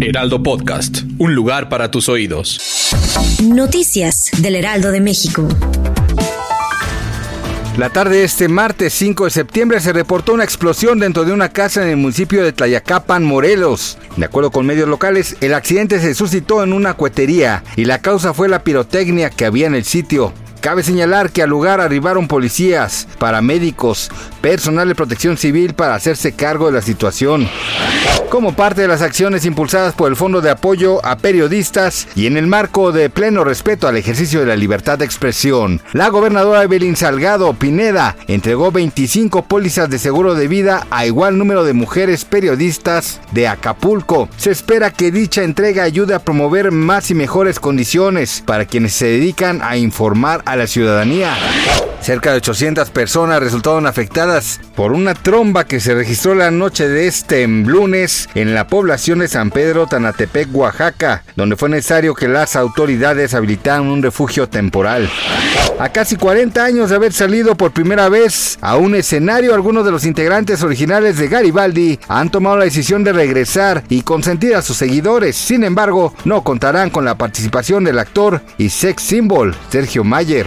Heraldo Podcast, un lugar para tus oídos. Noticias del Heraldo de México. La tarde de este martes 5 de septiembre se reportó una explosión dentro de una casa en el municipio de Tlayacapan, Morelos. De acuerdo con medios locales, el accidente se suscitó en una cuetería y la causa fue la pirotecnia que había en el sitio. Cabe señalar que al lugar arribaron policías, paramédicos, personal de protección civil para hacerse cargo de la situación. Como parte de las acciones impulsadas por el Fondo de Apoyo a Periodistas y en el marco de pleno respeto al ejercicio de la libertad de expresión, la gobernadora Evelyn Salgado Pineda entregó 25 pólizas de seguro de vida a igual número de mujeres periodistas de Acapulco. Se espera que dicha entrega ayude a promover más y mejores condiciones para quienes se dedican a informar a la ciudadanía. Cerca de 800 personas resultaron afectadas por una tromba que se registró la noche de este lunes en la población de San Pedro Tanatepec, Oaxaca, donde fue necesario que las autoridades habilitaran un refugio temporal. A casi 40 años de haber salido por primera vez a un escenario, algunos de los integrantes originales de Garibaldi han tomado la decisión de regresar y consentir a sus seguidores. Sin embargo, no contarán con la participación del actor y sex symbol Sergio Mayer.